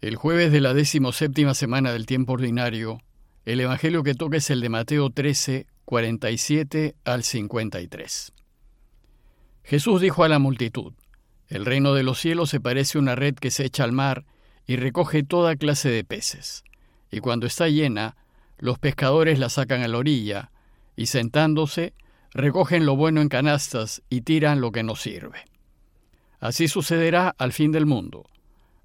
El jueves de la decimoséptima semana del tiempo ordinario, el Evangelio que toca es el de Mateo 13, 47 al 53. Jesús dijo a la multitud, El reino de los cielos se parece a una red que se echa al mar y recoge toda clase de peces. Y cuando está llena, los pescadores la sacan a la orilla, y sentándose, recogen lo bueno en canastas y tiran lo que no sirve. Así sucederá al fin del mundo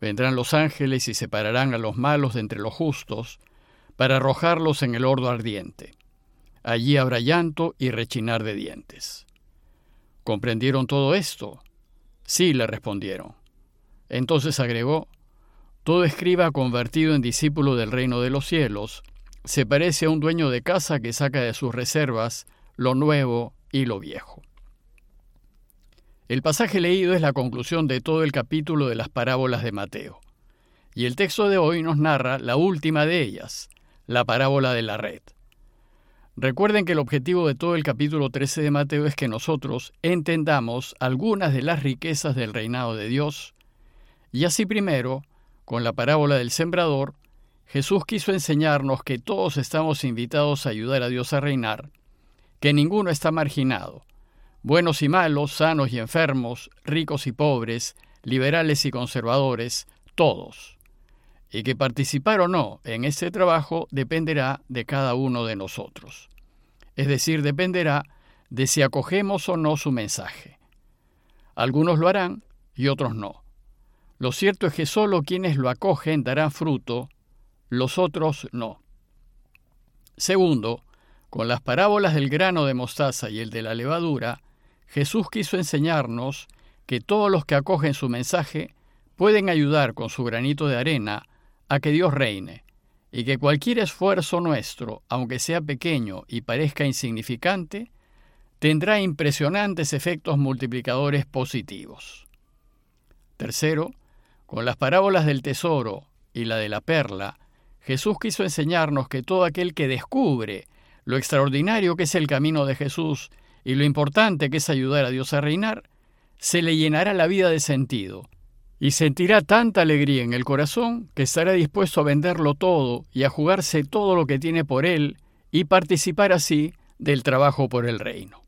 Vendrán los ángeles y separarán a los malos de entre los justos, para arrojarlos en el hordo ardiente. Allí habrá llanto y rechinar de dientes. ¿Comprendieron todo esto? Sí, le respondieron. Entonces agregó, Todo escriba convertido en discípulo del reino de los cielos se parece a un dueño de casa que saca de sus reservas lo nuevo y lo viejo. El pasaje leído es la conclusión de todo el capítulo de las parábolas de Mateo. Y el texto de hoy nos narra la última de ellas, la parábola de la red. Recuerden que el objetivo de todo el capítulo 13 de Mateo es que nosotros entendamos algunas de las riquezas del reinado de Dios, y así primero, con la parábola del sembrador, Jesús quiso enseñarnos que todos estamos invitados a ayudar a Dios a reinar, que ninguno está marginado, buenos y malos, sanos y enfermos, ricos y pobres, liberales y conservadores, todos. Y que participar o no en este trabajo dependerá de cada uno de nosotros. Es decir, dependerá de si acogemos o no su mensaje. Algunos lo harán y otros no. Lo cierto es que solo quienes lo acogen darán fruto, los otros no. Segundo, con las parábolas del grano de mostaza y el de la levadura, Jesús quiso enseñarnos que todos los que acogen su mensaje pueden ayudar con su granito de arena a que Dios reine, y que cualquier esfuerzo nuestro, aunque sea pequeño y parezca insignificante, tendrá impresionantes efectos multiplicadores positivos. Tercero, con las parábolas del tesoro y la de la perla, Jesús quiso enseñarnos que todo aquel que descubre lo extraordinario que es el camino de Jesús y lo importante que es ayudar a Dios a reinar, se le llenará la vida de sentido y sentirá tanta alegría en el corazón que estará dispuesto a venderlo todo y a jugarse todo lo que tiene por él y participar así del trabajo por el reino.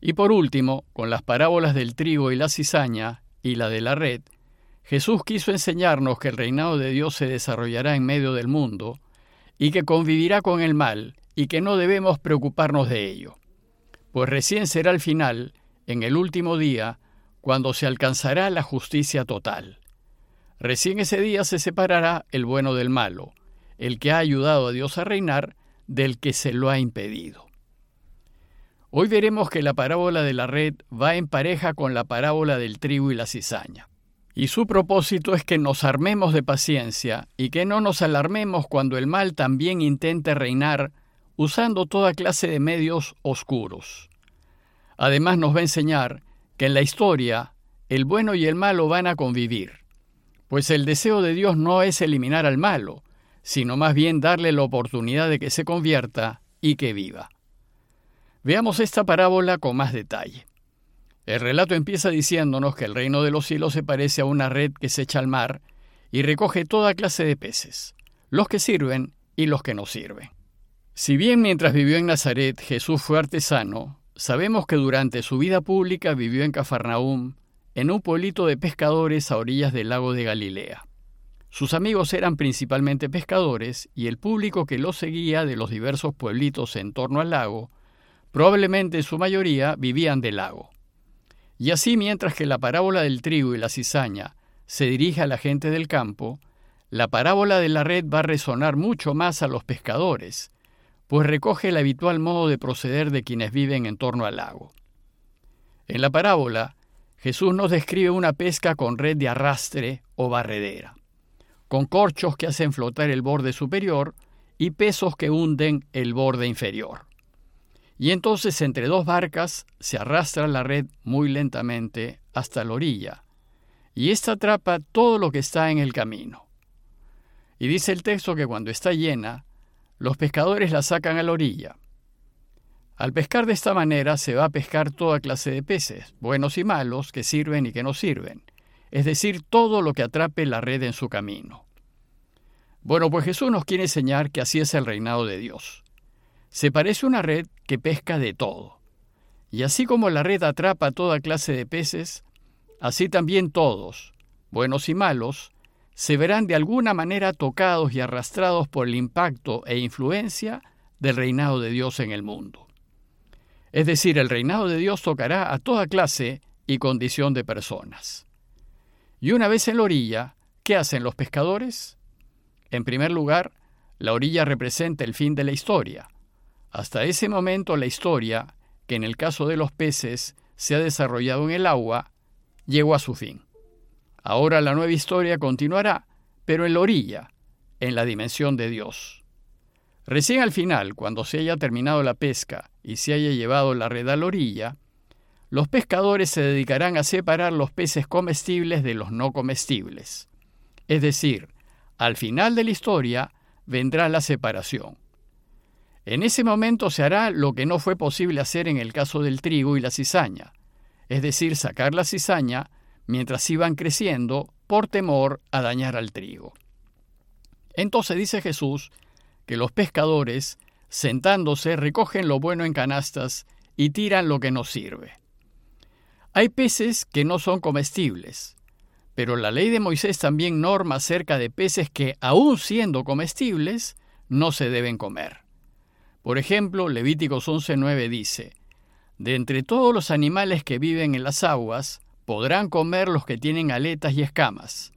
Y por último, con las parábolas del trigo y la cizaña y la de la red, Jesús quiso enseñarnos que el reinado de Dios se desarrollará en medio del mundo y que convivirá con el mal y que no debemos preocuparnos de ello pues recién será el final, en el último día, cuando se alcanzará la justicia total. Recién ese día se separará el bueno del malo, el que ha ayudado a Dios a reinar del que se lo ha impedido. Hoy veremos que la parábola de la red va en pareja con la parábola del trigo y la cizaña. Y su propósito es que nos armemos de paciencia y que no nos alarmemos cuando el mal también intente reinar usando toda clase de medios oscuros. Además nos va a enseñar que en la historia el bueno y el malo van a convivir, pues el deseo de Dios no es eliminar al malo, sino más bien darle la oportunidad de que se convierta y que viva. Veamos esta parábola con más detalle. El relato empieza diciéndonos que el reino de los cielos se parece a una red que se echa al mar y recoge toda clase de peces, los que sirven y los que no sirven. Si bien mientras vivió en Nazaret Jesús fue artesano, sabemos que durante su vida pública vivió en Cafarnaúm, en un pueblito de pescadores a orillas del lago de Galilea. Sus amigos eran principalmente pescadores y el público que lo seguía de los diversos pueblitos en torno al lago, probablemente en su mayoría vivían del lago. Y así mientras que la parábola del trigo y la cizaña se dirige a la gente del campo, la parábola de la red va a resonar mucho más a los pescadores, pues recoge el habitual modo de proceder de quienes viven en torno al lago. En la parábola, Jesús nos describe una pesca con red de arrastre o barredera, con corchos que hacen flotar el borde superior y pesos que hunden el borde inferior. Y entonces entre dos barcas se arrastra la red muy lentamente hasta la orilla, y ésta atrapa todo lo que está en el camino. Y dice el texto que cuando está llena, los pescadores la sacan a la orilla. Al pescar de esta manera se va a pescar toda clase de peces, buenos y malos, que sirven y que no sirven, es decir, todo lo que atrape la red en su camino. Bueno, pues Jesús nos quiere enseñar que así es el reinado de Dios. Se parece una red que pesca de todo. Y así como la red atrapa toda clase de peces, así también todos, buenos y malos, se verán de alguna manera tocados y arrastrados por el impacto e influencia del reinado de Dios en el mundo. Es decir, el reinado de Dios tocará a toda clase y condición de personas. Y una vez en la orilla, ¿qué hacen los pescadores? En primer lugar, la orilla representa el fin de la historia. Hasta ese momento la historia, que en el caso de los peces se ha desarrollado en el agua, llegó a su fin. Ahora la nueva historia continuará, pero en la orilla, en la dimensión de Dios. Recién al final, cuando se haya terminado la pesca y se haya llevado la red a la orilla, los pescadores se dedicarán a separar los peces comestibles de los no comestibles. Es decir, al final de la historia vendrá la separación. En ese momento se hará lo que no fue posible hacer en el caso del trigo y la cizaña, es decir, sacar la cizaña mientras iban creciendo por temor a dañar al trigo. Entonces dice Jesús que los pescadores, sentándose, recogen lo bueno en canastas y tiran lo que no sirve. Hay peces que no son comestibles, pero la ley de Moisés también norma acerca de peces que, aun siendo comestibles, no se deben comer. Por ejemplo, Levíticos 11.9 dice, De entre todos los animales que viven en las aguas, podrán comer los que tienen aletas y escamas,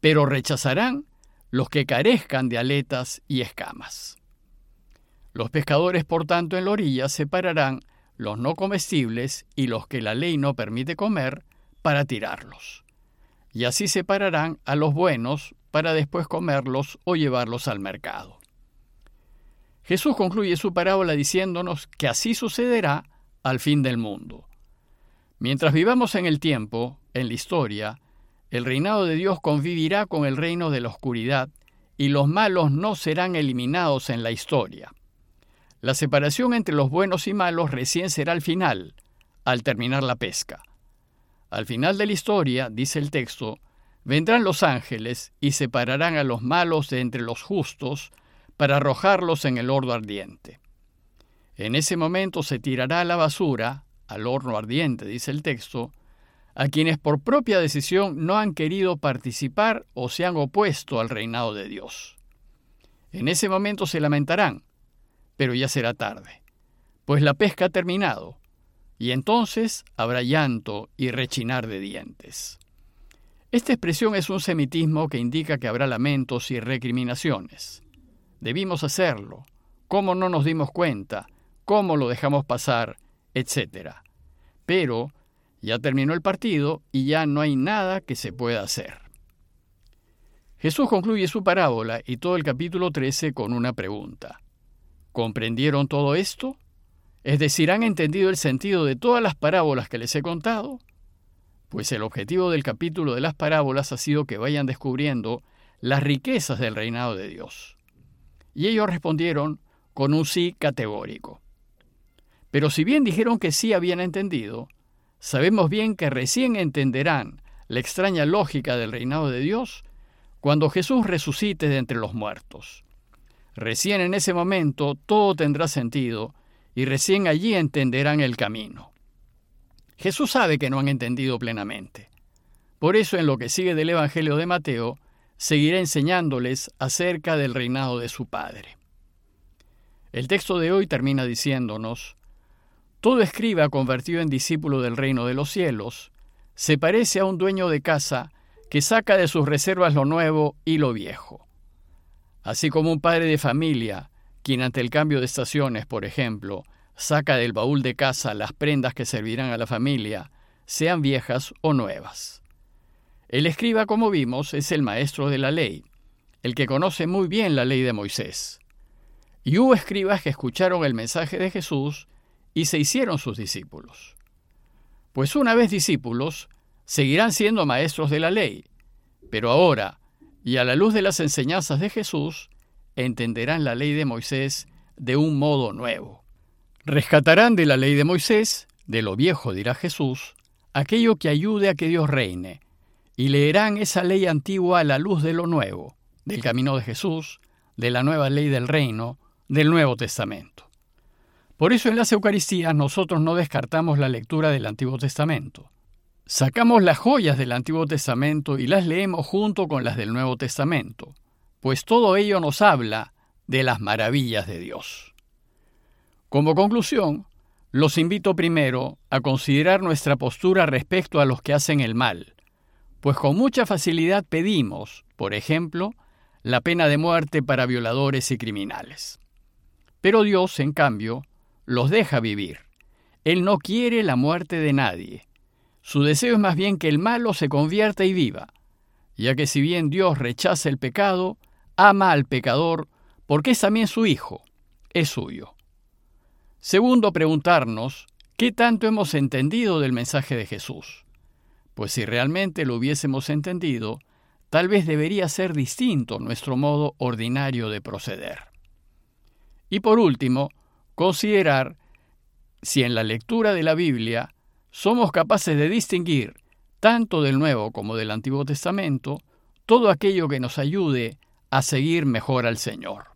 pero rechazarán los que carezcan de aletas y escamas. Los pescadores, por tanto, en la orilla separarán los no comestibles y los que la ley no permite comer para tirarlos. Y así separarán a los buenos para después comerlos o llevarlos al mercado. Jesús concluye su parábola diciéndonos que así sucederá al fin del mundo. Mientras vivamos en el tiempo, en la historia, el reinado de Dios convivirá con el reino de la oscuridad y los malos no serán eliminados en la historia. La separación entre los buenos y malos recién será al final, al terminar la pesca. Al final de la historia, dice el texto, vendrán los ángeles y separarán a los malos de entre los justos, para arrojarlos en el horno ardiente. En ese momento se tirará a la basura, al horno ardiente, dice el texto, a quienes por propia decisión no han querido participar o se han opuesto al reinado de Dios. En ese momento se lamentarán, pero ya será tarde, pues la pesca ha terminado, y entonces habrá llanto y rechinar de dientes. Esta expresión es un semitismo que indica que habrá lamentos y recriminaciones. Debimos hacerlo. ¿Cómo no nos dimos cuenta? ¿Cómo lo dejamos pasar? Etcétera. Pero ya terminó el partido y ya no hay nada que se pueda hacer. Jesús concluye su parábola y todo el capítulo 13 con una pregunta. ¿Comprendieron todo esto? Es decir, ¿han entendido el sentido de todas las parábolas que les he contado? Pues el objetivo del capítulo de las parábolas ha sido que vayan descubriendo las riquezas del reinado de Dios. Y ellos respondieron con un sí categórico. Pero si bien dijeron que sí habían entendido, sabemos bien que recién entenderán la extraña lógica del reinado de Dios cuando Jesús resucite de entre los muertos. Recién en ese momento todo tendrá sentido y recién allí entenderán el camino. Jesús sabe que no han entendido plenamente. Por eso en lo que sigue del Evangelio de Mateo, seguirá enseñándoles acerca del reinado de su Padre. El texto de hoy termina diciéndonos, Todo escriba convertido en discípulo del reino de los cielos se parece a un dueño de casa que saca de sus reservas lo nuevo y lo viejo. Así como un padre de familia, quien ante el cambio de estaciones, por ejemplo, saca del baúl de casa las prendas que servirán a la familia, sean viejas o nuevas. El escriba, como vimos, es el maestro de la ley, el que conoce muy bien la ley de Moisés. Y hubo escribas que escucharon el mensaje de Jesús y se hicieron sus discípulos. Pues una vez discípulos, seguirán siendo maestros de la ley, pero ahora, y a la luz de las enseñanzas de Jesús, entenderán la ley de Moisés de un modo nuevo. Rescatarán de la ley de Moisés, de lo viejo dirá Jesús, aquello que ayude a que Dios reine, y leerán esa ley antigua a la luz de lo nuevo, del camino de Jesús, de la nueva ley del reino, del Nuevo Testamento. Por eso en las Eucaristías nosotros no descartamos la lectura del Antiguo Testamento. Sacamos las joyas del Antiguo Testamento y las leemos junto con las del Nuevo Testamento, pues todo ello nos habla de las maravillas de Dios. Como conclusión, los invito primero a considerar nuestra postura respecto a los que hacen el mal, pues con mucha facilidad pedimos, por ejemplo, la pena de muerte para violadores y criminales. Pero Dios, en cambio, los deja vivir. Él no quiere la muerte de nadie. Su deseo es más bien que el malo se convierta y viva, ya que si bien Dios rechaza el pecado, ama al pecador porque es también su hijo, es suyo. Segundo, preguntarnos qué tanto hemos entendido del mensaje de Jesús. Pues si realmente lo hubiésemos entendido, tal vez debería ser distinto nuestro modo ordinario de proceder. Y por último, considerar si en la lectura de la Biblia somos capaces de distinguir, tanto del Nuevo como del Antiguo Testamento, todo aquello que nos ayude a seguir mejor al Señor.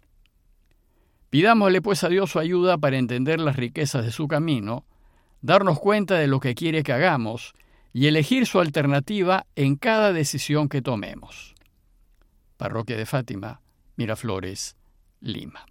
Pidámosle pues a Dios su ayuda para entender las riquezas de su camino, darnos cuenta de lo que quiere que hagamos y elegir su alternativa en cada decisión que tomemos. Parroquia de Fátima, Miraflores, Lima.